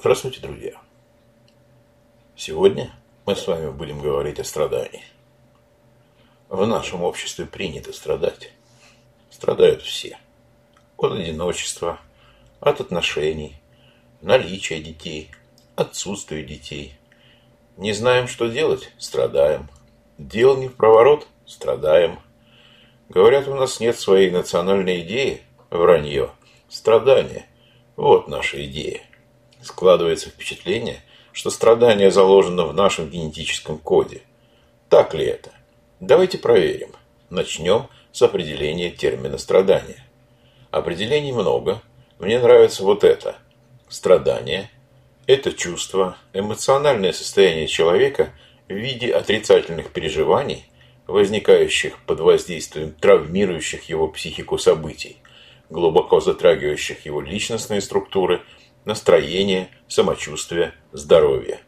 Здравствуйте, друзья! Сегодня мы с вами будем говорить о страдании. В нашем обществе принято страдать. Страдают все. От одиночества, от отношений, наличия детей, отсутствия детей. Не знаем, что делать – страдаем. Дел не в проворот – страдаем. Говорят, у нас нет своей национальной идеи – вранье. Страдание – вот наша идея. Складывается впечатление, что страдание заложено в нашем генетическом коде. Так ли это? Давайте проверим. Начнем с определения термина страдания. Определений много. Мне нравится вот это. Страдание – это чувство, эмоциональное состояние человека в виде отрицательных переживаний, возникающих под воздействием травмирующих его психику событий, глубоко затрагивающих его личностные структуры – настроение, самочувствие, здоровье.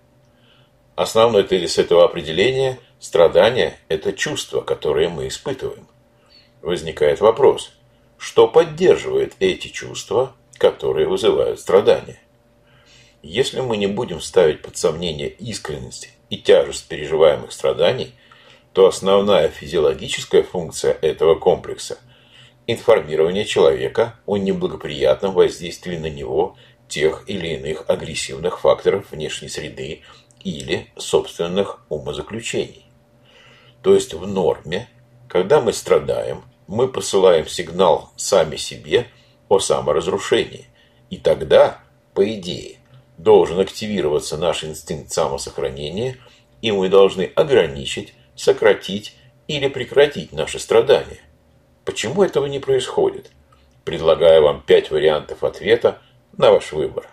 Основной тезис этого определения – страдание – это чувства, которые мы испытываем. Возникает вопрос, что поддерживает эти чувства, которые вызывают страдания? Если мы не будем ставить под сомнение искренность и тяжесть переживаемых страданий, то основная физиологическая функция этого комплекса – информирование человека о неблагоприятном воздействии на него – тех или иных агрессивных факторов внешней среды или собственных умозаключений. То есть в норме, когда мы страдаем, мы посылаем сигнал сами себе о саморазрушении. И тогда, по идее, должен активироваться наш инстинкт самосохранения, и мы должны ограничить, сократить или прекратить наши страдания. Почему этого не происходит? Предлагаю вам пять вариантов ответа на ваш выбор.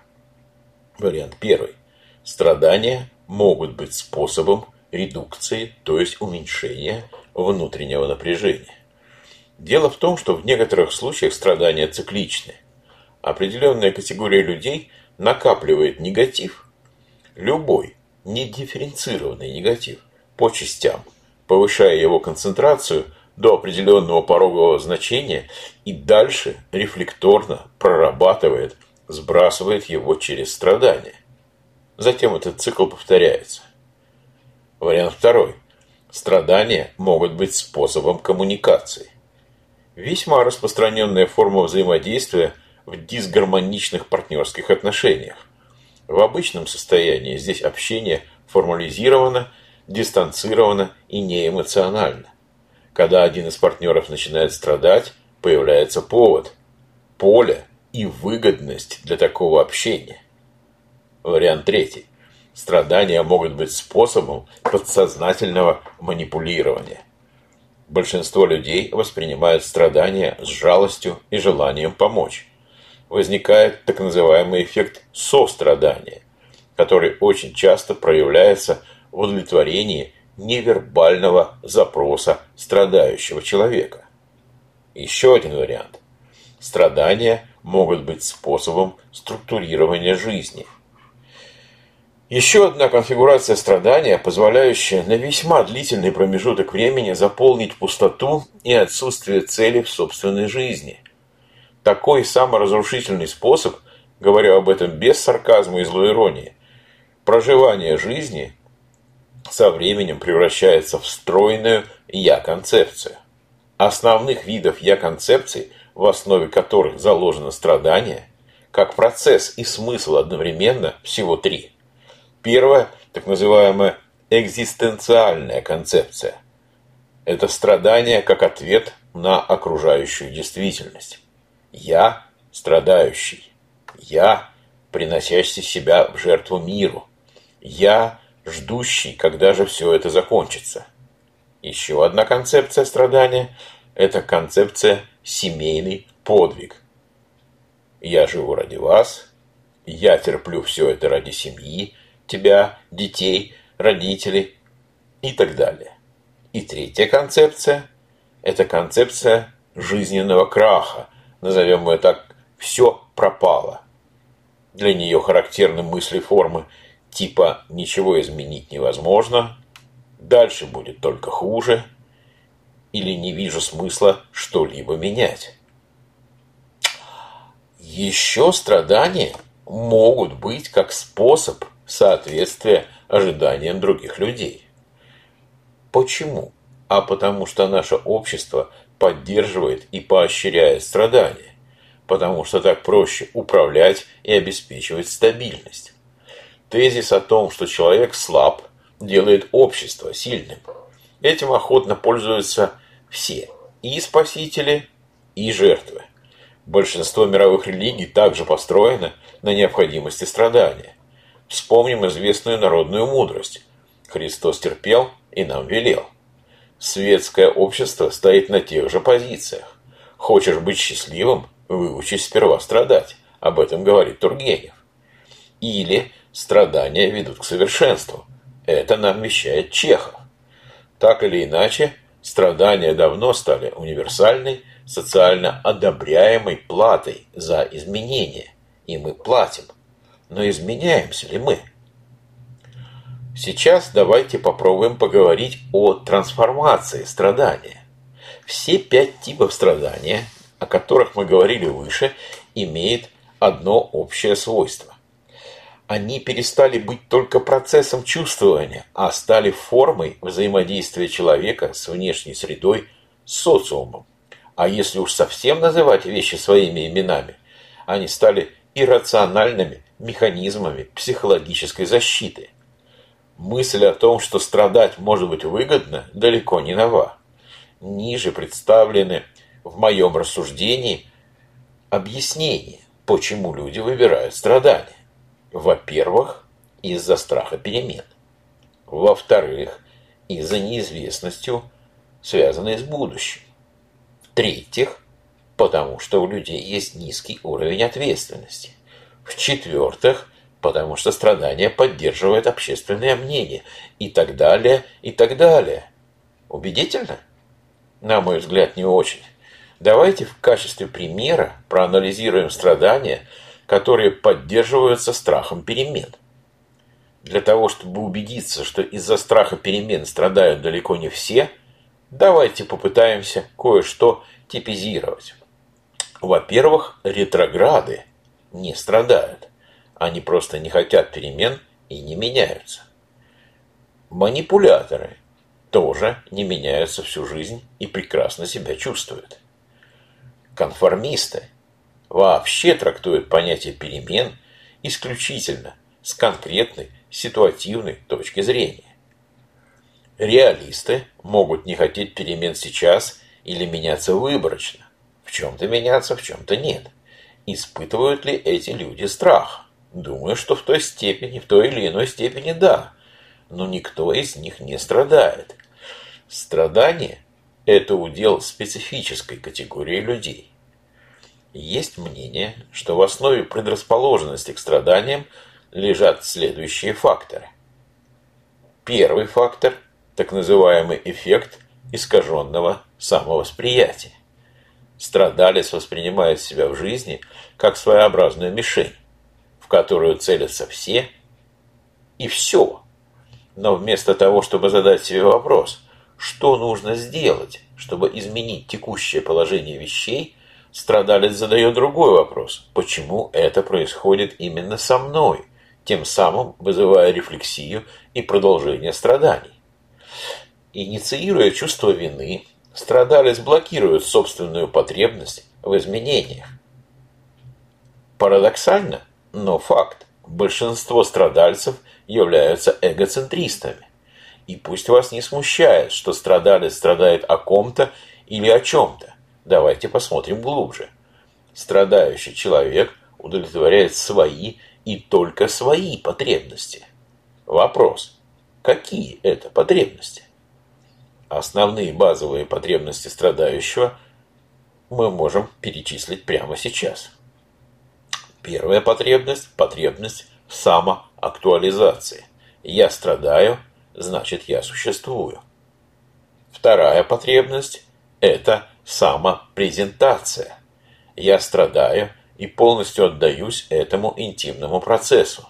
Вариант первый. Страдания могут быть способом редукции, то есть уменьшения внутреннего напряжения. Дело в том, что в некоторых случаях страдания цикличны. Определенная категория людей накапливает негатив, любой недифференцированный негатив, по частям, повышая его концентрацию до определенного порогового значения и дальше рефлекторно прорабатывает сбрасывает его через страдания. Затем этот цикл повторяется. Вариант второй. Страдания могут быть способом коммуникации. Весьма распространенная форма взаимодействия в дисгармоничных партнерских отношениях. В обычном состоянии здесь общение формализировано, дистанцировано и неэмоционально. Когда один из партнеров начинает страдать, появляется повод, поле, и выгодность для такого общения. Вариант третий. Страдания могут быть способом подсознательного манипулирования. Большинство людей воспринимают страдания с жалостью и желанием помочь. Возникает так называемый эффект сострадания, который очень часто проявляется в удовлетворении невербального запроса страдающего человека. Еще один вариант. Страдания могут быть способом структурирования жизни. Еще одна конфигурация страдания, позволяющая на весьма длительный промежуток времени заполнить пустоту и отсутствие цели в собственной жизни. Такой саморазрушительный способ, говорю об этом без сарказма и злой иронии, проживание жизни со временем превращается в стройную «я-концепцию». Основных видов «я-концепций» в основе которых заложено страдание, как процесс и смысл одновременно всего три. Первое, так называемая экзистенциальная концепция. Это страдание как ответ на окружающую действительность. Я страдающий. Я, приносящий себя в жертву миру. Я, ждущий, когда же все это закончится. Еще одна концепция страдания – это концепция семейный подвиг. Я живу ради вас, я терплю все это ради семьи, тебя, детей, родителей и так далее. И третья концепция – это концепция жизненного краха. Назовем ее так «все пропало». Для нее характерны мысли формы типа «ничего изменить невозможно», «дальше будет только хуже», или не вижу смысла что-либо менять. Еще страдание могут быть как способ соответствия ожиданиям других людей. Почему? А потому что наше общество поддерживает и поощряет страдания, потому что так проще управлять и обеспечивать стабильность. Тезис о том, что человек слаб, делает общество сильным. Этим охотно пользуются все, и спасители, и жертвы. Большинство мировых религий также построено на необходимости страдания. Вспомним известную народную мудрость. Христос терпел и нам велел. Светское общество стоит на тех же позициях. Хочешь быть счастливым, выучись сперва страдать. Об этом говорит Тургенев. Или страдания ведут к совершенству. Это нам вещает Чехов. Так или иначе, страдания давно стали универсальной, социально одобряемой платой за изменения, и мы платим. Но изменяемся ли мы? Сейчас давайте попробуем поговорить о трансформации страдания. Все пять типов страдания, о которых мы говорили выше, имеют одно общее свойство. Они перестали быть только процессом чувствования, а стали формой взаимодействия человека с внешней средой, с социумом. А если уж совсем называть вещи своими именами, они стали иррациональными механизмами психологической защиты. Мысль о том, что страдать может быть выгодно, далеко не нова. Ниже представлены в моем рассуждении объяснения, почему люди выбирают страдания. Во-первых, из-за страха перемен. Во-вторых, из-за неизвестностью, связанной с будущим. В-третьих, потому что у людей есть низкий уровень ответственности. В-четвертых, потому что страдания поддерживает общественное мнение. И так далее, и так далее. Убедительно? На мой взгляд, не очень. Давайте в качестве примера проанализируем страдания, которые поддерживаются страхом перемен. Для того, чтобы убедиться, что из-за страха перемен страдают далеко не все, давайте попытаемся кое-что типизировать. Во-первых, ретрограды не страдают. Они просто не хотят перемен и не меняются. Манипуляторы тоже не меняются всю жизнь и прекрасно себя чувствуют. Конформисты вообще трактуют понятие перемен исключительно с конкретной ситуативной точки зрения. Реалисты могут не хотеть перемен сейчас или меняться выборочно. В чем-то меняться, в чем-то нет. Испытывают ли эти люди страх? Думаю, что в той степени, в той или иной степени да. Но никто из них не страдает. Страдание – это удел специфической категории людей. Есть мнение, что в основе предрасположенности к страданиям лежат следующие факторы. Первый фактор – так называемый эффект искаженного самовосприятия. Страдалец воспринимает себя в жизни как своеобразную мишень, в которую целятся все и все. Но вместо того, чтобы задать себе вопрос, что нужно сделать, чтобы изменить текущее положение вещей, страдалец задает другой вопрос. Почему это происходит именно со мной? Тем самым вызывая рефлексию и продолжение страданий. Инициируя чувство вины, страдалец блокирует собственную потребность в изменениях. Парадоксально, но факт. Большинство страдальцев являются эгоцентристами. И пусть вас не смущает, что страдалец страдает о ком-то или о чем-то. Давайте посмотрим глубже. Страдающий человек удовлетворяет свои и только свои потребности. Вопрос. Какие это потребности? Основные базовые потребности страдающего мы можем перечислить прямо сейчас. Первая потребность – потребность в самоактуализации. Я страдаю, значит я существую. Вторая потребность – это самопрезентация. Я страдаю и полностью отдаюсь этому интимному процессу.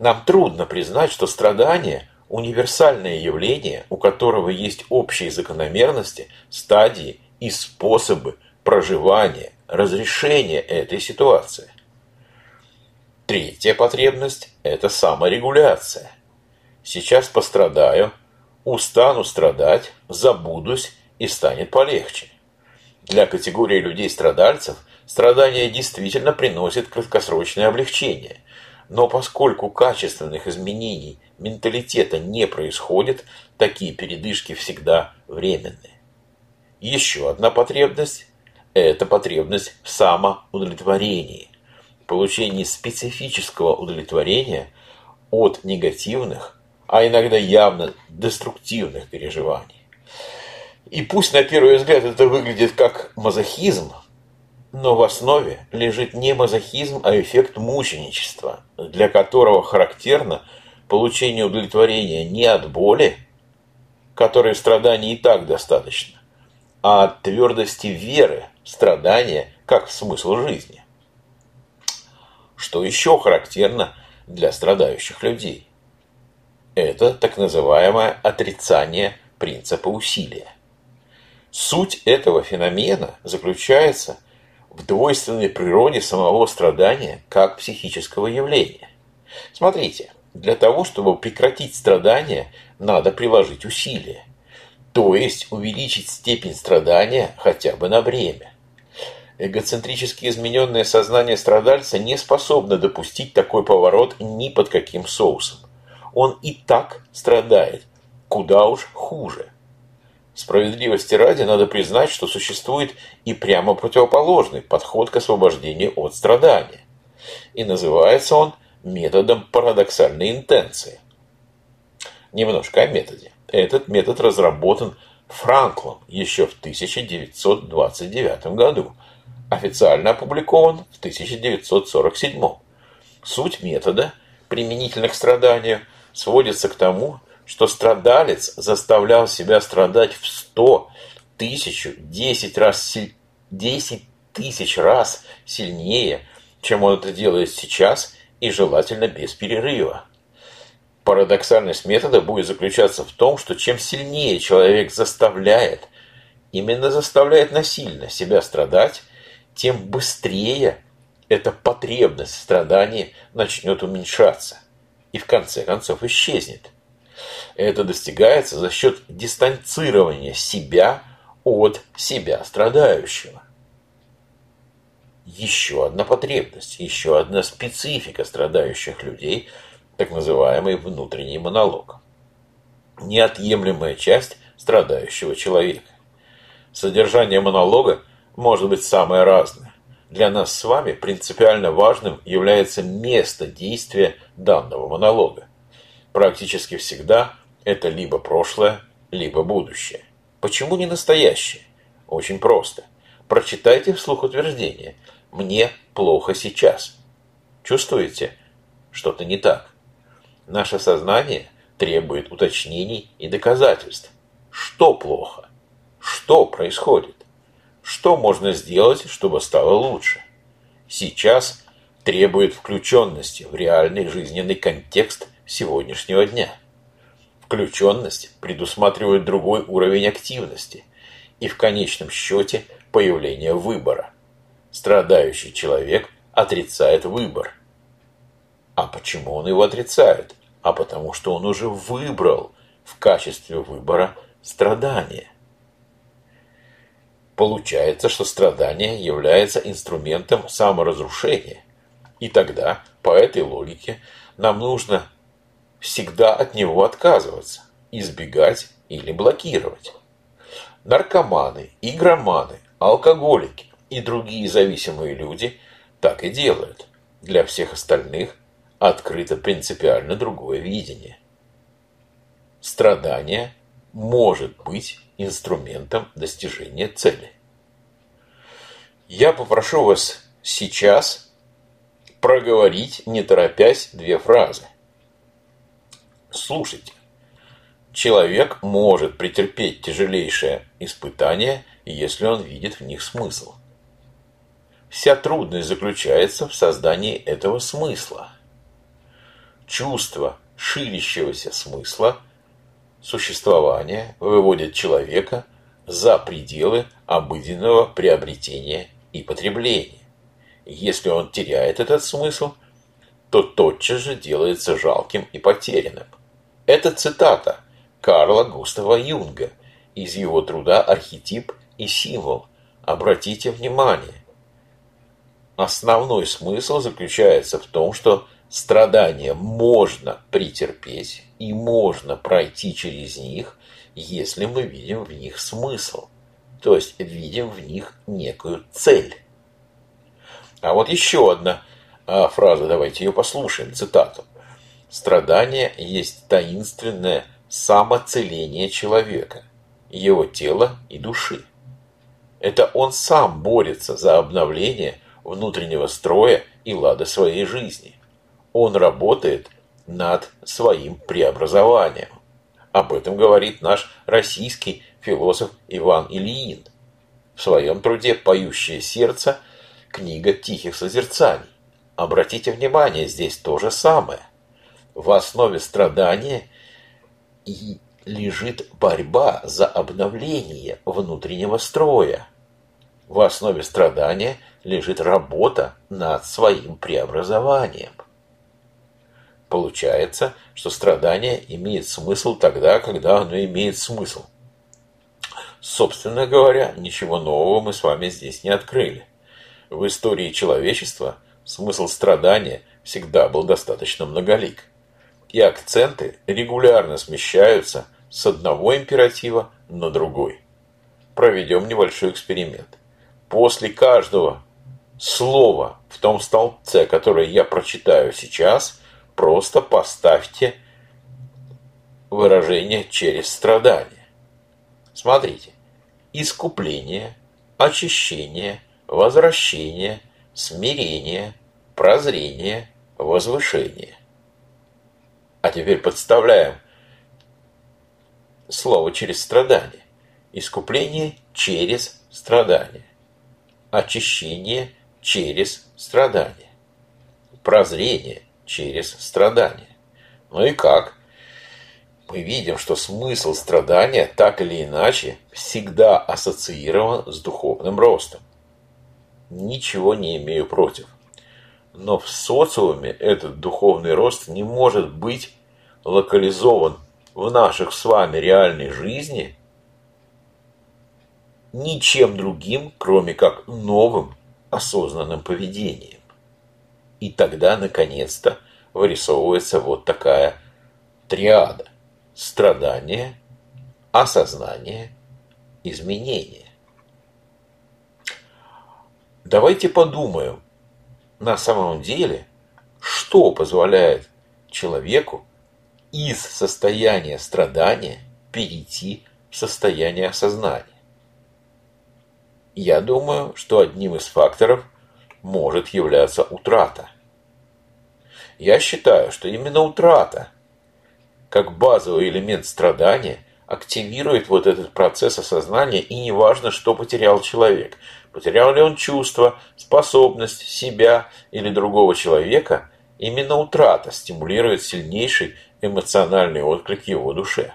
Нам трудно признать, что страдание – универсальное явление, у которого есть общие закономерности, стадии и способы проживания, разрешения этой ситуации. Третья потребность – это саморегуляция. Сейчас пострадаю, устану страдать, забудусь и станет полегче. Для категории людей-страдальцев страдания действительно приносят краткосрочное облегчение. Но поскольку качественных изменений менталитета не происходит, такие передышки всегда временные. Еще одна потребность – это потребность в самоудовлетворении, получении специфического удовлетворения от негативных, а иногда явно деструктивных переживаний. И пусть на первый взгляд это выглядит как мазохизм, но в основе лежит не мазохизм, а эффект мученичества, для которого характерно получение удовлетворения не от боли, которой страданий и так достаточно, а от твердости веры страдания как смысл жизни. Что еще характерно для страдающих людей? Это так называемое отрицание принципа усилия. Суть этого феномена заключается в двойственной природе самого страдания как психического явления. Смотрите, для того, чтобы прекратить страдания, надо приложить усилия, то есть увеличить степень страдания хотя бы на время. Эгоцентрически измененное сознание страдальца не способно допустить такой поворот ни под каким соусом. Он и так страдает, куда уж хуже. Справедливости ради надо признать, что существует и прямо противоположный подход к освобождению от страдания. И называется он методом парадоксальной интенции. Немножко о методе. Этот метод разработан Франклом еще в 1929 году, официально опубликован в 1947. Суть метода, применительно к страданию, сводится к тому, что страдалец заставлял себя страдать в сто, тысячу, десять раз, десять тысяч раз сильнее, чем он это делает сейчас, и желательно без перерыва. Парадоксальность метода будет заключаться в том, что чем сильнее человек заставляет, именно заставляет насильно себя страдать, тем быстрее эта потребность в страдании начнет уменьшаться и в конце концов исчезнет. Это достигается за счет дистанцирования себя от себя страдающего. Еще одна потребность, еще одна специфика страдающих людей, так называемый внутренний монолог. Неотъемлемая часть страдающего человека. Содержание монолога может быть самое разное. Для нас с вами принципиально важным является место действия данного монолога. Практически всегда это либо прошлое, либо будущее. Почему не настоящее? Очень просто. Прочитайте вслух утверждение. Мне плохо сейчас. Чувствуете? Что-то не так. Наше сознание требует уточнений и доказательств. Что плохо? Что происходит? Что можно сделать, чтобы стало лучше? Сейчас требует включенности в реальный жизненный контекст сегодняшнего дня. Включенность предусматривает другой уровень активности и в конечном счете появление выбора. Страдающий человек отрицает выбор. А почему он его отрицает? А потому что он уже выбрал в качестве выбора страдание. Получается, что страдание является инструментом саморазрушения. И тогда, по этой логике, нам нужно всегда от него отказываться, избегать или блокировать. Наркоманы, игроманы, алкоголики и другие зависимые люди так и делают. Для всех остальных открыто принципиально другое видение. Страдание может быть инструментом достижения цели. Я попрошу вас сейчас проговорить, не торопясь, две фразы – Слушайте, человек может претерпеть тяжелейшее испытание, если он видит в них смысл. Вся трудность заключается в создании этого смысла. Чувство ширящегося смысла существования выводит человека за пределы обыденного приобретения и потребления. Если он теряет этот смысл, то тотчас же делается жалким и потерянным. Это цитата Карла Густава Юнга из его труда «Архетип и символ». Обратите внимание, основной смысл заключается в том, что страдания можно претерпеть и можно пройти через них, если мы видим в них смысл, то есть видим в них некую цель. А вот еще одна а, фраза, давайте ее послушаем, цитату. «Страдание есть таинственное самоцеление человека, его тела и души. Это он сам борется за обновление внутреннего строя и лада своей жизни. Он работает над своим преобразованием. Об этом говорит наш российский философ Иван Ильин в своем труде «Поющее сердце. Книга тихих созерцаний». Обратите внимание, здесь то же самое. В основе страдания и лежит борьба за обновление внутреннего строя. В основе страдания лежит работа над своим преобразованием. Получается, что страдание имеет смысл тогда, когда оно имеет смысл. Собственно говоря, ничего нового мы с вами здесь не открыли. В истории человечества смысл страдания всегда был достаточно многолик. И акценты регулярно смещаются с одного императива на другой. Проведем небольшой эксперимент. После каждого слова в том столбце, которое я прочитаю сейчас – Просто поставьте выражение через страдание. Смотрите. Искупление, очищение, возвращение, смирение, прозрение, возвышение. А теперь подставляем слово через страдание. Искупление через страдание. Очищение через страдание. Прозрение через страдания. Ну и как? Мы видим, что смысл страдания так или иначе всегда ассоциирован с духовным ростом. Ничего не имею против. Но в социуме этот духовный рост не может быть локализован в наших с вами реальной жизни ничем другим, кроме как новым осознанным поведением. И тогда, наконец-то, вырисовывается вот такая триада. Страдание, осознание, изменение. Давайте подумаем, на самом деле, что позволяет человеку из состояния страдания перейти в состояние осознания. Я думаю, что одним из факторов может являться утрата. Я считаю, что именно утрата, как базовый элемент страдания, активирует вот этот процесс осознания, и неважно, что потерял человек. Потерял ли он чувство, способность себя или другого человека, именно утрата стимулирует сильнейший эмоциональный отклик его душе.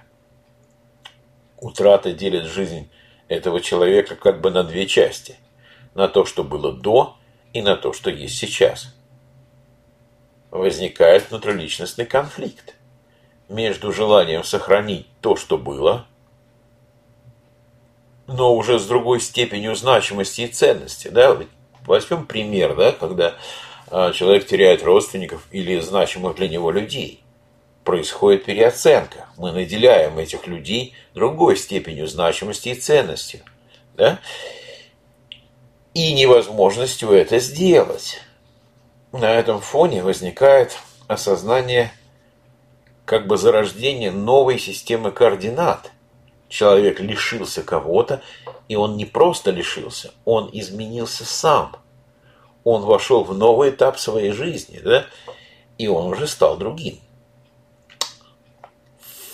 Утрата делит жизнь этого человека как бы на две части. На то, что было до, и на то, что есть сейчас. Возникает внутриличностный конфликт между желанием сохранить то, что было, но уже с другой степенью значимости и ценности. Да? Возьмем пример, да, когда а, человек теряет родственников или значимых для него людей. Происходит переоценка. Мы наделяем этих людей другой степенью значимости и ценности. Да? и невозможностью это сделать. На этом фоне возникает осознание как бы зарождения новой системы координат. Человек лишился кого-то, и он не просто лишился, он изменился сам. Он вошел в новый этап своей жизни, да, и он уже стал другим.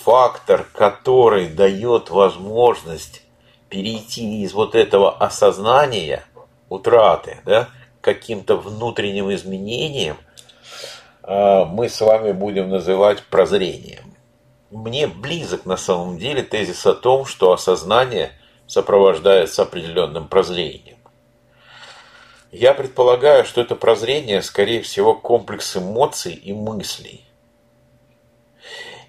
Фактор, который дает возможность перейти из вот этого осознания – утраты, да, каким-то внутренним изменением, а, мы с вами будем называть прозрением. Мне близок на самом деле тезис о том, что осознание сопровождается определенным прозрением. Я предполагаю, что это прозрение, скорее всего, комплекс эмоций и мыслей.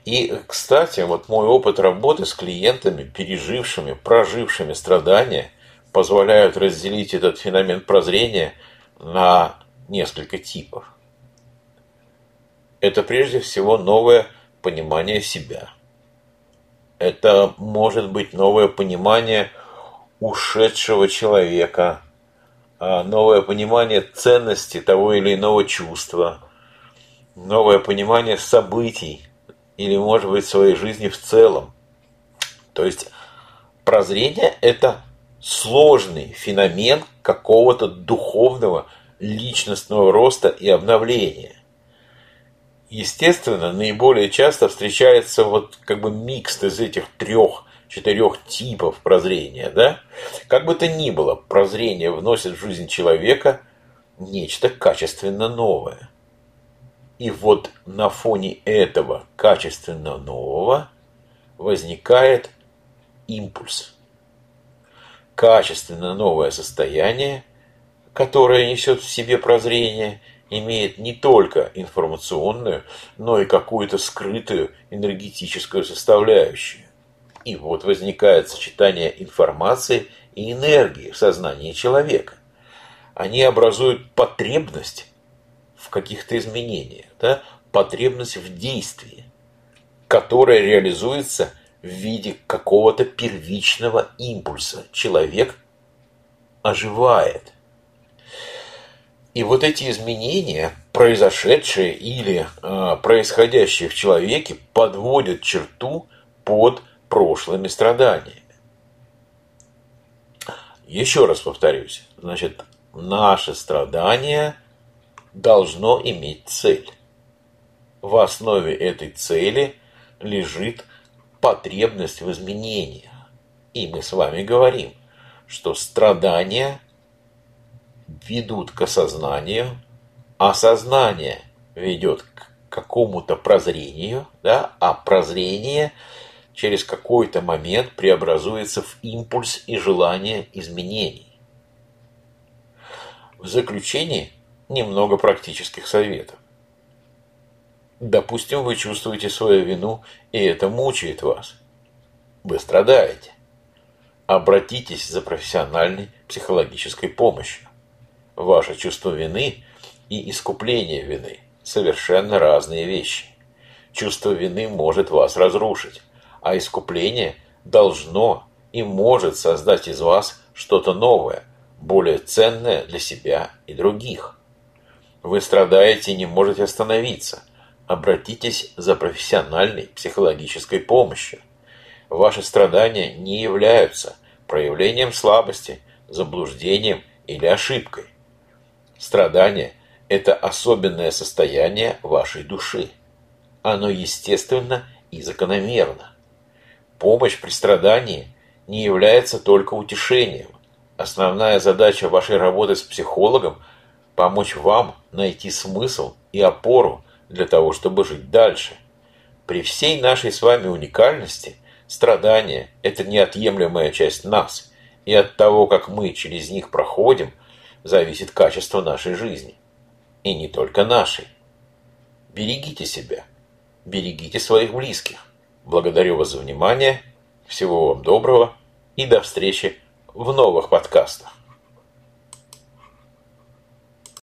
И, кстати, вот мой опыт работы с клиентами, пережившими, прожившими страдания, позволяют разделить этот феномен прозрения на несколько типов. Это прежде всего новое понимание себя. Это может быть новое понимание ушедшего человека, а, новое понимание ценности того или иного чувства, новое понимание событий или, может быть, своей жизни в целом. То есть прозрение – это сложный феномен какого-то духовного личностного роста и обновления. Естественно, наиболее часто встречается вот как бы микс из этих трех четырех типов прозрения, да? Как бы то ни было, прозрение вносит в жизнь человека нечто качественно новое. И вот на фоне этого качественно нового возникает импульс. Качественно новое состояние, которое несет в себе прозрение, имеет не только информационную, но и какую-то скрытую энергетическую составляющую. И вот возникает сочетание информации и энергии в сознании человека. Они образуют потребность в каких-то изменениях, да? потребность в действии, которая реализуется в виде какого-то первичного импульса. Человек оживает. И вот эти изменения, произошедшие или э, происходящие в человеке, подводят черту под прошлыми страданиями. Еще раз повторюсь, значит, наше страдание должно иметь цель. В основе этой цели лежит потребность в изменениях. И мы с вами говорим, что страдания ведут к осознанию, а сознание ведет к какому-то прозрению, да, а прозрение – через какой-то момент преобразуется в импульс и желание изменений. В заключение немного практических советов. Допустим, вы чувствуете свою вину, и это мучает вас. Вы страдаете. Обратитесь за профессиональной психологической помощью. Ваше чувство вины и искупление вины – совершенно разные вещи. Чувство вины может вас разрушить а искупление должно и может создать из вас что-то новое, более ценное для себя и других. Вы страдаете и не можете остановиться. Обратитесь за профессиональной психологической помощью. Ваши страдания не являются проявлением слабости, заблуждением или ошибкой. Страдание – это особенное состояние вашей души. Оно естественно и закономерно. Помощь при страдании не является только утешением. Основная задача вашей работы с психологом – помочь вам найти смысл и опору для того, чтобы жить дальше. При всей нашей с вами уникальности страдания – это неотъемлемая часть нас, и от того, как мы через них проходим, зависит качество нашей жизни. И не только нашей. Берегите себя, берегите своих близких. Благодарю вас за внимание. Всего вам доброго и до встречи в новых подкастах.